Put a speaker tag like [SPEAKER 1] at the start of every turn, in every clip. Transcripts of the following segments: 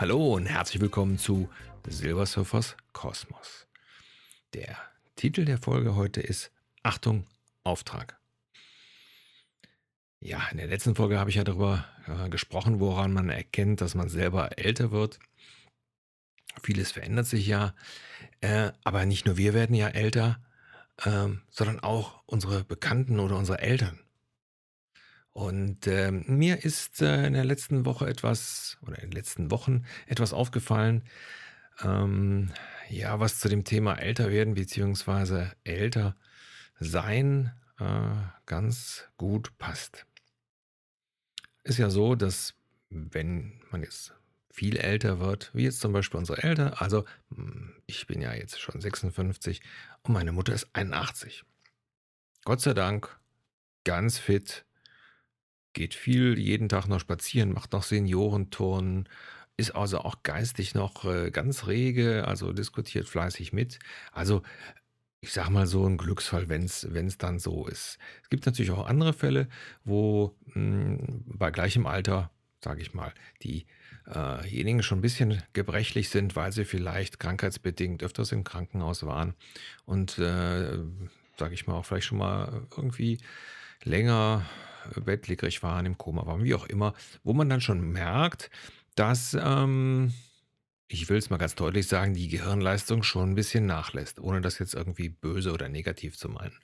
[SPEAKER 1] Hallo und herzlich willkommen zu Silversurfers Kosmos. Der Titel der Folge heute ist Achtung, Auftrag. Ja, in der letzten Folge habe ich ja darüber äh, gesprochen, woran man erkennt, dass man selber älter wird. Vieles verändert sich ja, äh, aber nicht nur wir werden ja älter, äh, sondern auch unsere Bekannten oder unsere Eltern. Und äh, mir ist äh, in der letzten Woche etwas oder in den letzten Wochen etwas aufgefallen, ähm, ja, was zu dem Thema älter werden bzw. älter sein äh, ganz gut passt. Ist ja so, dass wenn man jetzt viel älter wird, wie jetzt zum Beispiel unsere Eltern, also hm, ich bin ja jetzt schon 56 und meine Mutter ist 81. Gott sei Dank ganz fit, geht viel jeden Tag noch spazieren, macht noch Seniorenturnen, ist also auch geistig noch äh, ganz rege, also diskutiert fleißig mit. Also ich sage mal so ein Glücksfall, wenn es dann so ist. Es gibt natürlich auch andere Fälle, wo mh, hm, bei gleichem Alter, sage ich mal, diejenigen äh schon ein bisschen gebrechlich sind, weil sie vielleicht krankheitsbedingt öfters im Krankenhaus waren und, äh, sage ich mal, auch vielleicht schon mal irgendwie länger bettlägerig waren, im Koma waren, wie auch immer, wo man dann schon merkt, dass, ähm, ich will es mal ganz deutlich sagen, die Gehirnleistung schon ein bisschen nachlässt, ohne das jetzt irgendwie böse oder negativ zu meinen.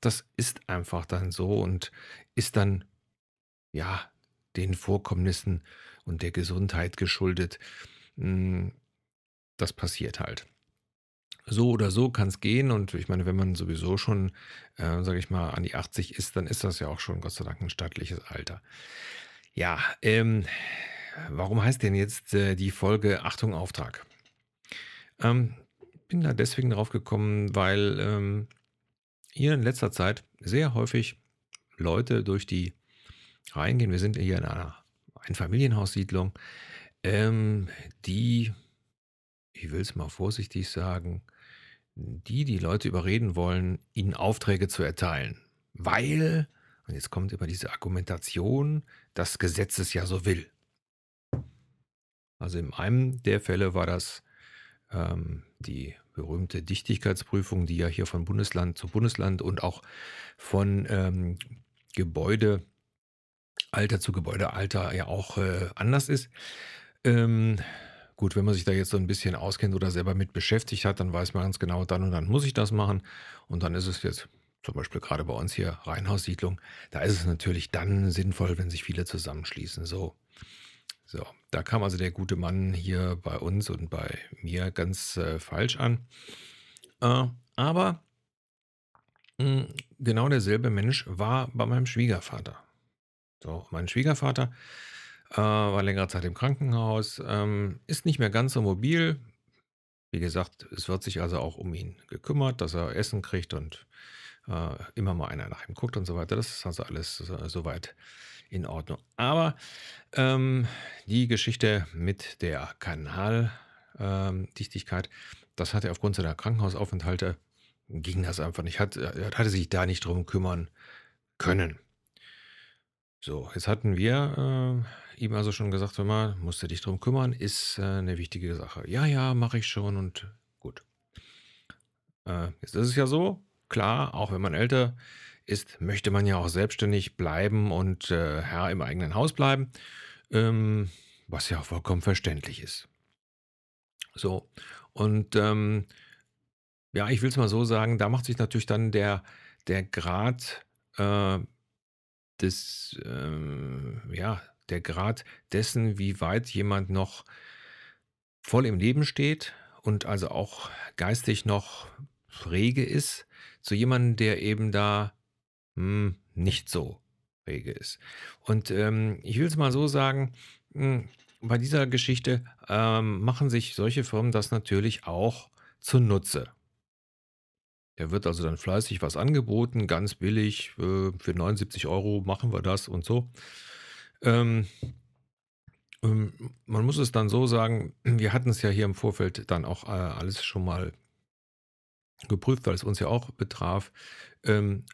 [SPEAKER 1] Das ist einfach dann so und ist dann, ja, den Vorkommnissen und der Gesundheit geschuldet. Hm, das passiert halt. So oder so kann es gehen und ich meine, wenn man sowieso schon, äh, sage ich mal, an die 80 ist, dann ist das ja auch schon Gott sei Dank ein stattliches Alter. Ja, ähm, warum heißt denn jetzt äh, die Folge Achtung Auftrag? Ähm, bin da deswegen drauf gekommen, weil ähm, hier in letzter Zeit sehr häufig Leute durch die Reihen gehen. Wir sind hier in einer Einfamilienhaussiedlung, ähm, die, ich will es mal vorsichtig sagen, die die Leute überreden wollen, ihnen Aufträge zu erteilen. Weil, und jetzt kommt über diese Argumentation, das Gesetz es ja so will. Also in einem der Fälle war das ähm, die berühmte Dichtigkeitsprüfung, die ja hier von Bundesland zu Bundesland und auch von ähm, Gebäudealter zu Gebäudealter ja auch äh, anders ist. Ähm, Gut, wenn man sich da jetzt so ein bisschen auskennt oder selber mit beschäftigt hat, dann weiß man ganz genau, dann und dann muss ich das machen. Und dann ist es jetzt zum Beispiel gerade bei uns hier Reihenhaussiedlung, da ist es natürlich dann sinnvoll, wenn sich viele zusammenschließen. So, so, da kam also der gute Mann hier bei uns und bei mir ganz äh, falsch an. Äh, aber mh, hm, genau derselbe Mensch war bei meinem Schwiegervater. So, mein Schwiegervater äh, war längere Zeit im Krankenhaus, ähm, ist nicht mehr ganz so mobil. Wie gesagt, es wird sich also auch um ihn gekümmert, dass er Essen kriegt und äh, immer mal einer nach ihm guckt und so weiter. Das ist also alles so, soweit in Ordnung. Aber ähm, die Geschichte mit der Kanaldichtigkeit, ähm, das hat er aufgrund seiner Krankenhausaufenthalte, ging das einfach nicht. Hat, er hatte sich da nicht drum kümmern können. So, jetzt hatten wir äh, ihm also schon gesagt, hör mal, musst du dich drum kümmern, ist äh, eine wichtige Sache. Ja, ja, mache ich schon und gut. Äh, jetzt ist es ja so, klar, auch wenn man älter ist, möchte man ja auch selbstständig bleiben und äh, Herr im eigenen Haus bleiben, ähm, was ja auch vollkommen verständlich ist. So, und ähm, ja, ich will es mal so sagen, da macht sich natürlich dann der, der Grad äh, des, ähm, ja, der Grad dessen, wie weit jemand noch voll im Leben steht und also auch geistig noch rege ist, zu jemandem, der eben da hm, nicht so rege ist. Und ähm, ich will es mal so sagen, hm, bei dieser Geschichte ähm, machen sich solche Firmen das natürlich auch zunutze. Der wird also dann fleißig was angeboten, ganz billig, äh, für 79 Euro machen wir das und so. Ähm, ähm, man muss es dann so sagen, wir hatten es ja hier im Vorfeld dann auch äh, alles schon mal geprüft, weil es uns ja auch betraf. Ähm,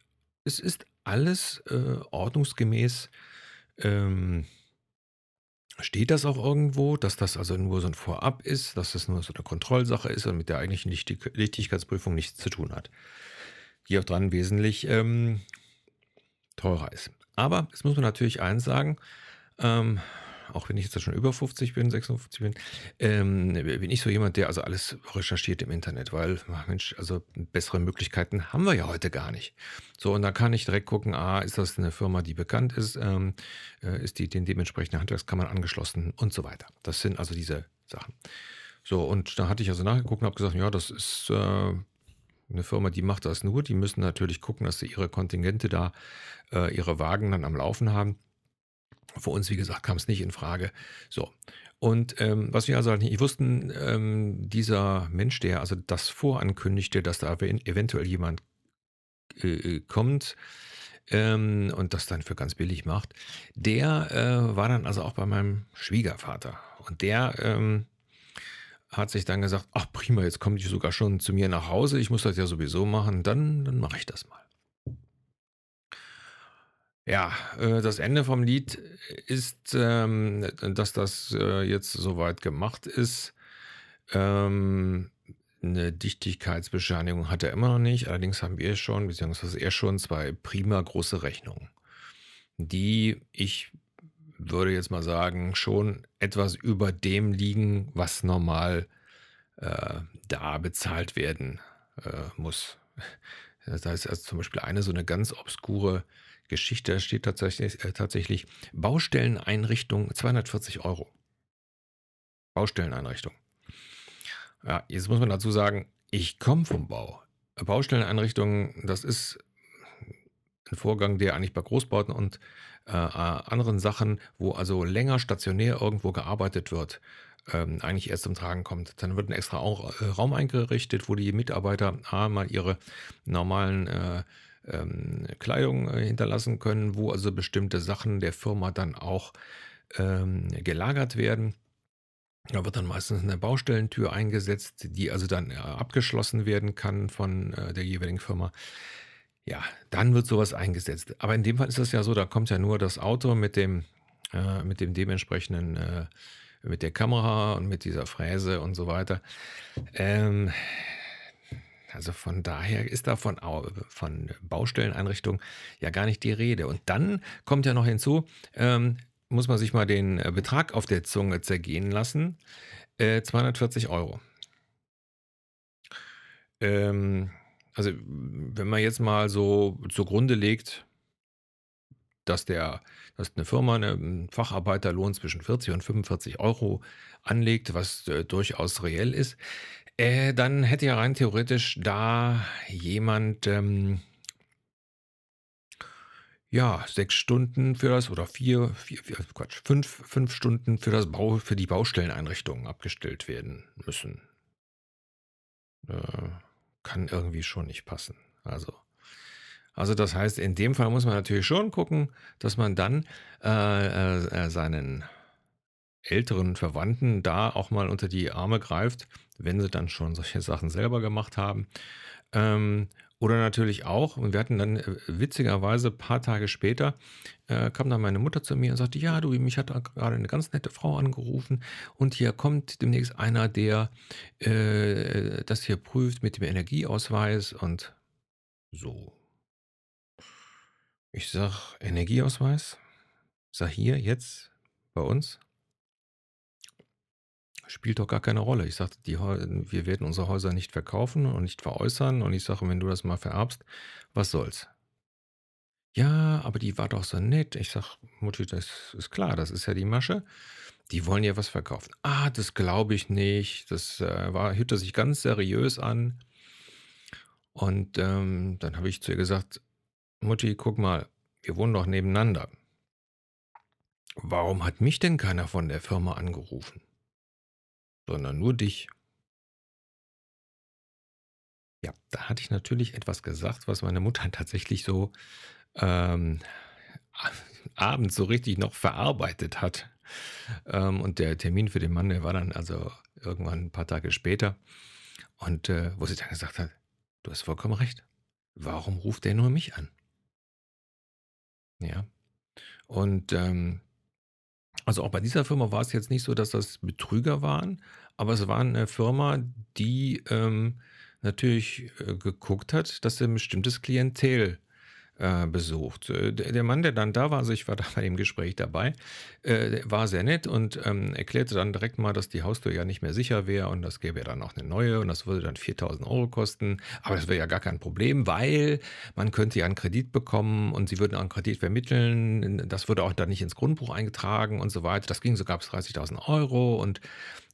[SPEAKER 1] es ist alles äh, ordnungsgemäß. Ähm, steht das auch irgendwo, dass das also nur so ein Vorab ist, dass das nur so eine Kontrollsache ist und mit der eigentlichen Nichtig Nichtigkeitsprüfung nichts zu tun hat, die auch dran wesentlich, ähm, teurer ist. Aber jetzt muss man natürlich eins sagen, ähm auch wenn ich jetzt schon über 50 bin, 56 bin, ähm, bin ich so jemand, der also alles recherchiert im Internet, weil, ach Mensch, also bessere Möglichkeiten haben wir ja heute gar nicht. So, und da kann ich direkt gucken, ah, ist das eine Firma, die bekannt ist, ähm, äh, ist die den dementsprechenden Handwerkskammer angeschlossen und so weiter. Das sind also diese Sachen. So, und da hatte ich also nachgeguckt und habe gesagt, ja, das ist äh, eine Firma, die macht das nur. Die müssen natürlich gucken, dass sie ihre Kontingente da, äh, ihre Wagen dann am Laufen haben. Für uns, wie gesagt, kam es nicht in Frage. So. Und ähm, was wir also halt nicht wussten, ähm, dieser Mensch, der also das vorankündigte, dass da eventuell jemand äh, äh, kommt ähm, und das dann für ganz billig macht, der äh, war dann also auch bei meinem Schwiegervater. Und der ähm, hat sich dann gesagt, ach prima, jetzt kommt die sogar schon zu mir nach Hause, ich muss das ja sowieso machen, dann, dann mache ich das mal. Ja, äh, das Ende vom Lied ist, ähm, dass das äh, jetzt soweit gemacht ist. Ähm, 'ne Dichtigkeitsbescheinigung hat er immer noch nicht. Allerdings haben wir schon, beziehungsweise er schon zwei prima große Rechnungen, die ich würde jetzt mal sagen, schon etwas über dem liegen, was normal äh, da bezahlt werden äh, muss. Das heißt also zum Beispiel eine so eine ganz obskure Geschichte steht tatsächlich, äh, tatsächlich Baustelleneinrichtung 240 Euro. Baustelleneinrichtung. Ja, jetzt muss man dazu sagen, ich komme vom Bau. Baustelleneinrichtungen, das ist ein Vorgang, der eigentlich bei Großbauten und äh, anderen Sachen, wo also länger stationär irgendwo gearbeitet wird, ähm, eigentlich erst zum Tragen kommt. Dann wird ein extra äh, Raum eingerichtet, wo die Mitarbeiter mal ihre normalen äh, ähm, Kleidung äh, hinterlassen können, wo also bestimmte Sachen der Firma dann auch ähm, gelagert werden. Da wird dann meistens eine Baustellentür eingesetzt, die also dann äh, abgeschlossen werden kann von äh, der jeweiligen Firma. Ja, dann wird sowas eingesetzt. Aber in dem Fall ist es ja so, da kommt ja nur das Auto mit dem, äh, mit dem dementsprechenden, äh, mit der Kamera und mit dieser Fräse und so weiter. Ähm, also von daher ist da von, von Baustelleneinrichtungen ja gar nicht die Rede. Und dann kommt ja noch hinzu, ähm, muss man sich mal den Betrag auf der Zunge zergehen lassen. Äh, 240 Euro. Ähm, also wenn man jetzt mal so zugrunde legt, dass der, dass eine Firma einen Facharbeiterlohn zwischen 40 und 45 Euro anlegt, was äh, durchaus reell ist, äh, dann hätte ja rein theoretisch da jemand, ähm ja, 6 Stunden für das oder 4, 4, 4 Quatsch, 5, 5 Stunden für das Bau für die Baustelleneinrichtungen abgestellt werden müssen. Äh, kann irgendwie schon nicht passen. Also also das heißt, in dem Fall muss man natürlich schon gucken, dass man dann äh, äh, äh seinen älteren Verwandten da auch mal unter die Arme greift, wenn sie dann schon solche Sachen selber gemacht haben. Ähm, oder natürlich auch, und wir hatten dann äh, witzigerweise ein paar Tage später, äh, kam dann meine Mutter zu mir und sagte, ja, du, mich hat gerade eine ganz nette Frau angerufen und hier kommt demnächst einer, der äh, das hier prüft mit dem Energieausweis und so. Ich sag, Energieausweis? Sag hier, jetzt, bei uns? Spielt doch gar keine Rolle. Ich sagte, wir werden unsere Häuser nicht verkaufen und nicht veräußern. Und ich sage, wenn du das mal vererbst, was soll's? Ja, aber die war doch so nett. Ich sage, Mutti, das ist klar, das ist ja die Masche. Die wollen ja was verkaufen. Ah, das glaube ich nicht. Das äh, war, hörte sich ganz seriös an. Und ähm, dann habe ich zu ihr gesagt, Mutti, guck mal, wir wohnen doch nebeneinander. Warum hat mich denn keiner von der Firma angerufen? Sondern nur dich. Ja, da hatte ich natürlich etwas gesagt, was meine Mutter tatsächlich so ähm, abends so richtig noch verarbeitet hat. Ähm, und der Termin für den Mann, der war dann also irgendwann ein paar Tage später. Und äh, wo sie dann gesagt hat, du hast vollkommen recht. Warum ruft der nur mich an? Ja. Und ähm, Also auch bei dieser Firma war es jetzt nicht so, dass das Betrüger waren, aber es war eine Firma, die ähm, natürlich äh, geguckt hat, dass sie ein bestimmtes Klientel äh, besucht. Äh, der Mann, der dann da war, also ich war da bei dem Gespräch dabei, äh, war sehr nett und ähm, erklärte dann direkt mal, dass die Haustür ja nicht mehr sicher wäre und das gäbe ja dann auch eine neue und das würde dann 4000 Euro kosten. Aber das wäre ja gar kein Problem, weil man könnte ja einen Kredit bekommen und sie würden auch einen Kredit vermitteln. Das würde auch dann nicht ins Grundbuch eingetragen und so weiter. Das ging sogar bis 30.000 Euro und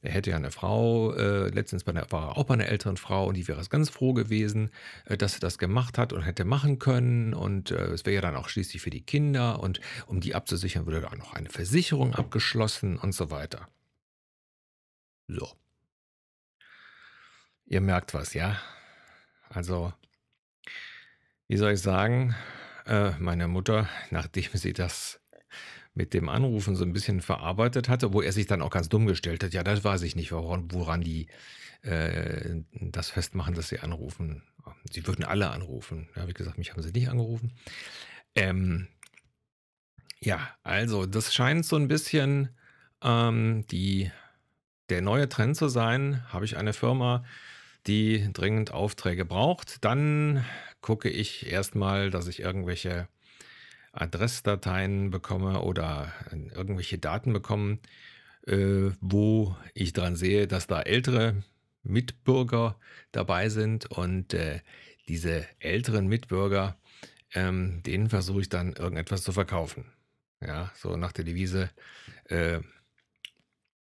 [SPEAKER 1] er hätte ja eine Frau, äh, letztens bei einer, war er auch bei einer älteren Frau und die wäre ganz froh gewesen, äh, dass er das gemacht hat und hätte machen können. Und äh, es wäre ja dann auch schließlich für die Kinder und um die abzusichern, würde da noch eine Versicherung abgeschlossen und so weiter. So. Ihr merkt was, ja? Also, wie soll ich sagen, äh, meine Mutter, nachdem sie das mit dem Anrufen so ein bisschen verarbeitet hatte, wo er sich dann auch ganz dumm gestellt hat. Ja, das weiß ich nicht, woran, woran die äh, das festmachen, dass sie anrufen. Sie würden alle anrufen. Ja, wie gesagt, mich haben sie nicht angerufen. Ähm, ja, also das scheint so ein bisschen ähm, die, der neue Trend zu sein. Habe ich eine Firma, die dringend Aufträge braucht, dann gucke ich erstmal, dass ich irgendwelche Adressdateien bekomme oder irgendwelche Daten bekomme, äh, wo ich dran sehe, dass da ältere Mitbürger dabei sind und äh, diese älteren Mitbürger, ähm, denen versuche ich dann irgendetwas zu verkaufen. Ja, so nach der Devise, äh,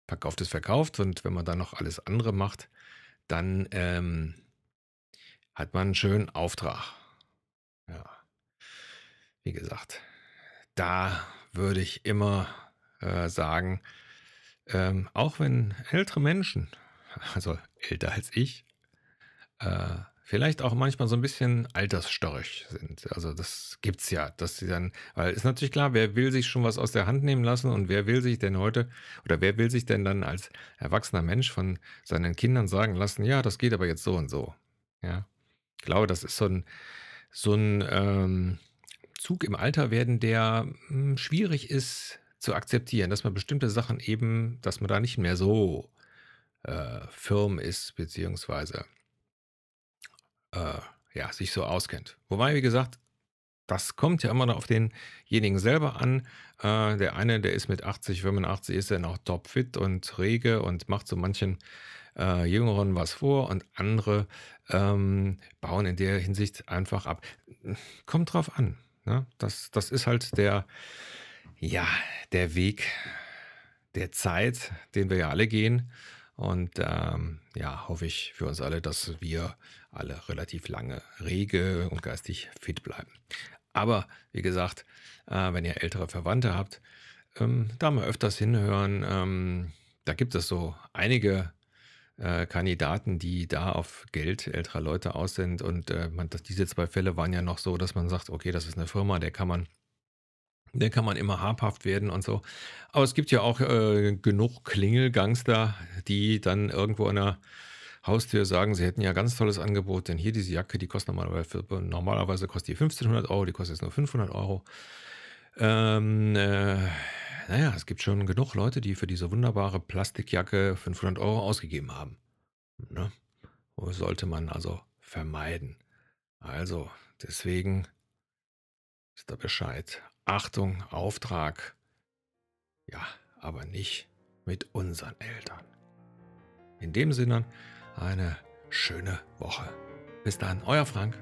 [SPEAKER 1] verkauft ist verkauft und wenn man dann noch alles andere macht, dann ähm, hat man einen schönen Auftrag. Ja wie gesagt, da würde ich immer äh, sagen, ähm, auch wenn ältere Menschen, also älter als ich, äh, vielleicht auch manchmal so ein bisschen altersstörrig sind. Also das gibt's ja, dass sie dann, weil ist natürlich klar, wer will sich schon was aus der Hand nehmen lassen und wer will sich denn heute oder wer will sich denn dann als erwachsener Mensch von seinen Kindern sagen lassen, ja, das geht aber jetzt so und so. Ja, ich glaube, das ist so ein so ein ähm, Zug im Alter werden, der hm, schwierig ist zu akzeptieren, dass man bestimmte Sachen eben, dass man da nicht mehr so äh, firm ist, beziehungsweise äh, ja, sich so auskennt. Wobei, wie gesagt, das kommt ja immer noch auf denjenigen selber an. Äh, der eine, der ist mit 80, 85, ist ja noch topfit und rege und macht so manchen äh, Jüngeren was vor und andere ähm, bauen in der Hinsicht einfach ab. Kommt drauf an. Ne? Das, das ist halt der, ja, der Weg der Zeit, den wir ja alle gehen. Und ähm, ja, hoffe ich für uns alle, dass wir alle relativ lange rege und geistig fit bleiben. Aber wie gesagt, äh, wenn ihr ältere Verwandte habt, ähm, da mal öfters hinhören. Ähm, da gibt es so einige äh, Kandidaten, die da auf Geld älterer Leute aus sind. Und äh, man, das, diese zwei Fälle waren ja noch so, dass man sagt, okay, das ist eine Firma, der kann man, der kann man immer habhaft werden und so. Aber es gibt ja auch äh, genug Klingelgangster, die dann irgendwo an der Haustür sagen, sie hätten ja ganz tolles Angebot, denn hier diese Jacke, die kostet normalerweise, normalerweise kostet die 1500 Euro, die kostet jetzt nur 500 Euro. Ähm, äh, naja, es gibt schon genug Leute, die für diese wunderbare Plastikjacke 500 Euro ausgegeben haben. Ne? Sollte man also vermeiden. Also, deswegen ist da Bescheid. Achtung, Auftrag. Ja, aber nicht mit unseren Eltern. In dem Sinne, eine schöne Woche. Bis dann, euer Frank.